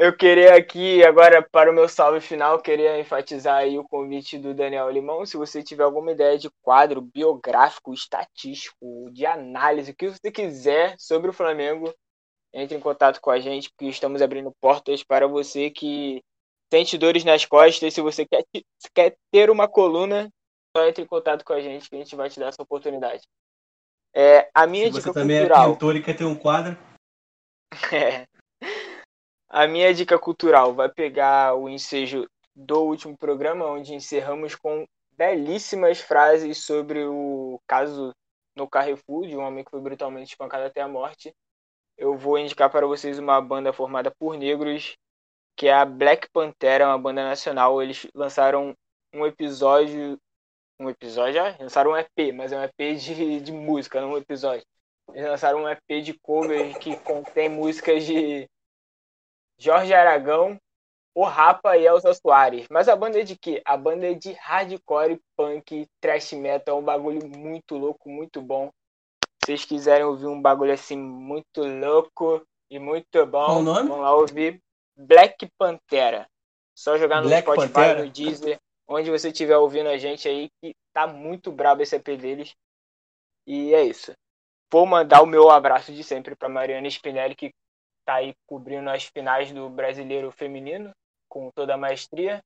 Eu queria aqui, agora para o meu salve final, queria enfatizar aí o convite do Daniel Limão. Se você tiver alguma ideia de quadro biográfico, estatístico, de análise, o que você quiser sobre o Flamengo, entre em contato com a gente, porque estamos abrindo portas para você que sente dores nas costas. Se você quer, quer ter uma coluna, só entre em contato com a gente que a gente vai te dar essa oportunidade. É, a minha Se dica você também cultural. é pintor e quer ter um quadro, É. A minha dica cultural vai pegar o ensejo do último programa, onde encerramos com belíssimas frases sobre o caso no Carrefour, de um homem que foi brutalmente espancado até a morte. Eu vou indicar para vocês uma banda formada por negros, que é a Black Pantera, uma banda nacional. Eles lançaram um episódio. Um episódio? Lançaram um EP, mas é um EP de, de música, não um episódio. Eles lançaram um EP de covers que contém músicas de Jorge Aragão, O Rapa e Elza Soares. Mas a banda é de quê? A banda é de hardcore, punk, thrash metal, é um bagulho muito louco, muito bom. Se vocês quiserem ouvir um bagulho assim muito louco e muito bom, vão lá ouvir Black Pantera. Só jogar no Black Spotify, Pantera? no Deezer, onde você estiver ouvindo a gente aí, que tá muito brabo esse EP deles. E é isso. Vou mandar o meu abraço de sempre para Mariana Spinelli, que tá aí cobrindo as finais do Brasileiro Feminino com toda a maestria,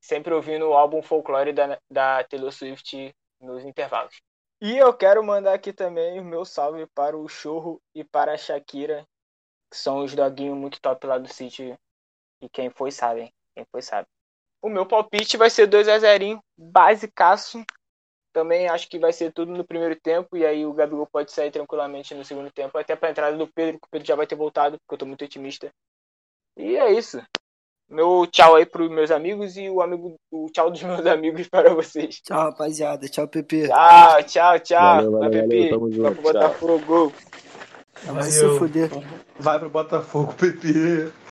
sempre ouvindo o álbum Folklore da, da Taylor Swift nos intervalos. E eu quero mandar aqui também o meu salve para o Chorro e para a Shakira, que são os doguinhos muito top lá do sítio. E quem foi sabe? Quem foi sabe. O meu palpite vai ser 2 a 0 basicaço. Também acho que vai ser tudo no primeiro tempo. E aí o Gabigol pode sair tranquilamente no segundo tempo. Até para a entrada do Pedro, que o Pedro já vai ter voltado, porque eu tô muito otimista. E é isso. Meu tchau aí pros meus amigos e o amigo o tchau dos meus amigos para vocês. Tchau, rapaziada. Tchau, Pepe. Tchau, tchau, tchau. Valeu, valeu, vai, valeu, Pepe. tamo Vai pro Botafogo. Vai se Valeu. fuder. vai pro Botafogo, Pepe.